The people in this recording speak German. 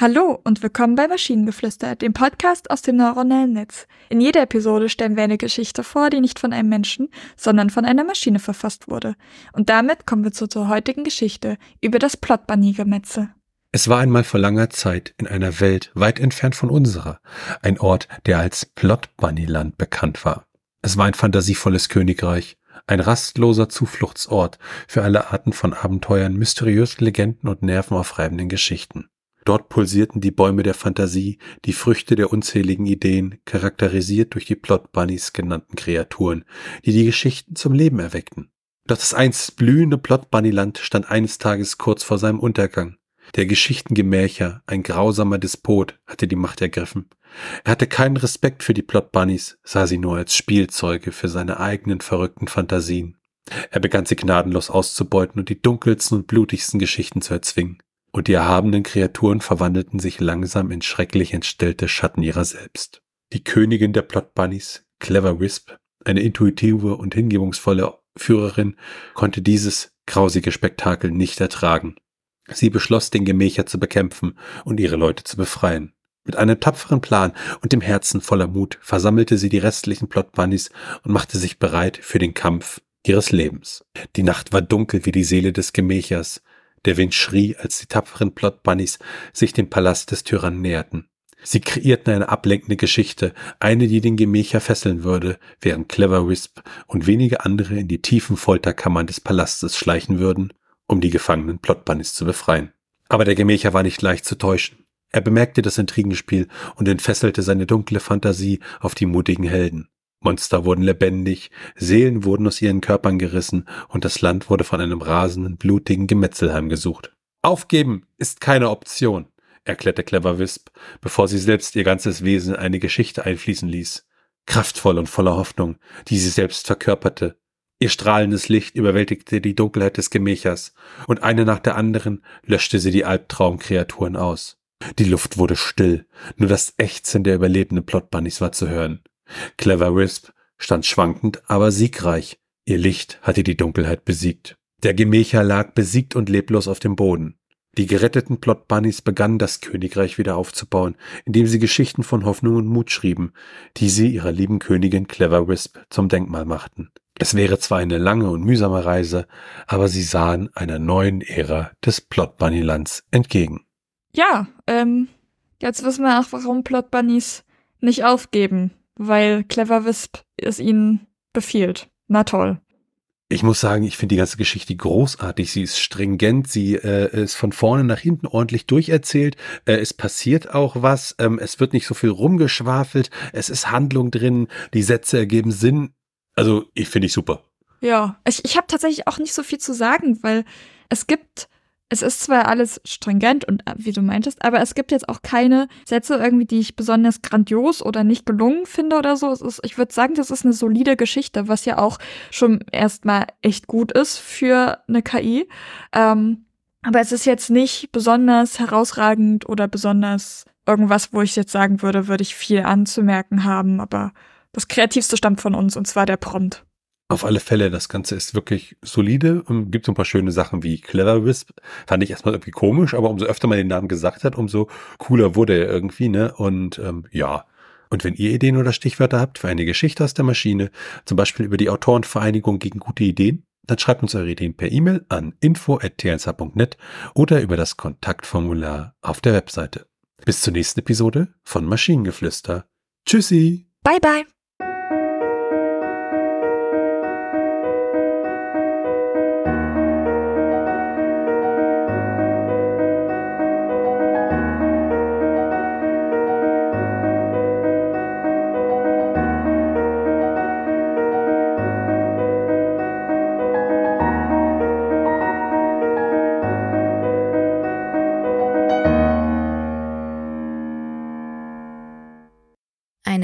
Hallo und willkommen bei Maschinengeflüster, dem Podcast aus dem neuronellen Netz. In jeder Episode stellen wir eine Geschichte vor, die nicht von einem Menschen, sondern von einer Maschine verfasst wurde. Und damit kommen wir zur, zur heutigen Geschichte über das Plotbunny-Gemetzel. Es war einmal vor langer Zeit in einer Welt weit entfernt von unserer, ein Ort, der als Plotbunnyland bekannt war. Es war ein fantasievolles Königreich, ein rastloser Zufluchtsort für alle Arten von Abenteuern, mysteriösen Legenden und nervenaufreibenden Geschichten. Dort pulsierten die Bäume der Fantasie, die Früchte der unzähligen Ideen, charakterisiert durch die Plot Bunnies genannten Kreaturen, die die Geschichten zum Leben erweckten. Doch das einst blühende Plot Bunnyland stand eines Tages kurz vor seinem Untergang. Der Geschichtengemächer, ein grausamer Despot, hatte die Macht ergriffen. Er hatte keinen Respekt für die Plot Bunnies, sah sie nur als Spielzeuge für seine eigenen verrückten Fantasien. Er begann sie gnadenlos auszubeuten und die dunkelsten und blutigsten Geschichten zu erzwingen und die erhabenen Kreaturen verwandelten sich langsam in schrecklich entstellte Schatten ihrer selbst. Die Königin der Plot Bunnies, Clever Wisp, eine intuitive und hingebungsvolle Führerin, konnte dieses grausige Spektakel nicht ertragen. Sie beschloss, den Gemächer zu bekämpfen und ihre Leute zu befreien. Mit einem tapferen Plan und dem Herzen voller Mut versammelte sie die restlichen Plot Bunnies und machte sich bereit für den Kampf ihres Lebens. Die Nacht war dunkel wie die Seele des Gemächers, der Wind schrie, als die tapferen Plot-Bunnies sich dem Palast des Tyrannen näherten. Sie kreierten eine ablenkende Geschichte, eine, die den Gemächer fesseln würde, während Clever Wisp und wenige andere in die tiefen Folterkammern des Palastes schleichen würden, um die gefangenen Plot-Bunnies zu befreien. Aber der Gemächer war nicht leicht zu täuschen. Er bemerkte das Intrigenspiel und entfesselte seine dunkle Fantasie auf die mutigen Helden. Monster wurden lebendig, Seelen wurden aus ihren Körpern gerissen und das Land wurde von einem rasenden, blutigen Gemetzel heimgesucht. Aufgeben ist keine Option, erklärte Clever Wisp, bevor sie selbst ihr ganzes Wesen in eine Geschichte einfließen ließ. Kraftvoll und voller Hoffnung, die sie selbst verkörperte. Ihr strahlendes Licht überwältigte die Dunkelheit des Gemächers, und eine nach der anderen löschte sie die Albtraumkreaturen aus. Die Luft wurde still, nur das Ächzen der überlebenden Plotbunnies war zu hören. Clever Wisp stand schwankend, aber siegreich. Ihr Licht hatte die Dunkelheit besiegt. Der Gemächer lag besiegt und leblos auf dem Boden. Die geretteten Plot Bunnies begannen das Königreich wieder aufzubauen, indem sie Geschichten von Hoffnung und Mut schrieben, die sie ihrer lieben Königin Clever Wisp zum Denkmal machten. Es wäre zwar eine lange und mühsame Reise, aber sie sahen einer neuen Ära des Plot Bunny Lands entgegen. Ja, ähm, jetzt wissen wir auch, warum Plot Bunnies nicht aufgeben weil Clever Wisp es ihnen befiehlt. Na toll. Ich muss sagen, ich finde die ganze Geschichte großartig. Sie ist stringent, sie äh, ist von vorne nach hinten ordentlich durcherzählt. Äh, es passiert auch was. Ähm, es wird nicht so viel rumgeschwafelt. Es ist Handlung drin. Die Sätze ergeben Sinn. Also, ich finde ich super. Ja, ich, ich habe tatsächlich auch nicht so viel zu sagen, weil es gibt es ist zwar alles stringent und äh, wie du meintest, aber es gibt jetzt auch keine Sätze irgendwie, die ich besonders grandios oder nicht gelungen finde oder so. Ist, ich würde sagen, das ist eine solide Geschichte, was ja auch schon erstmal echt gut ist für eine KI. Ähm, aber es ist jetzt nicht besonders herausragend oder besonders irgendwas, wo ich jetzt sagen würde, würde ich viel anzumerken haben. Aber das Kreativste stammt von uns und zwar der Prompt. Auf alle Fälle, das Ganze ist wirklich solide. Gibt so ein paar schöne Sachen wie Clever Wisp. Fand ich erstmal irgendwie komisch, aber umso öfter man den Namen gesagt hat, umso cooler wurde er irgendwie, ne? Und ähm, ja. Und wenn ihr Ideen oder Stichwörter habt für eine Geschichte aus der Maschine, zum Beispiel über die Autorenvereinigung gegen gute Ideen, dann schreibt uns eure Ideen per E-Mail an info.tnsh.net oder über das Kontaktformular auf der Webseite. Bis zur nächsten Episode von Maschinengeflüster. Tschüssi! Bye bye!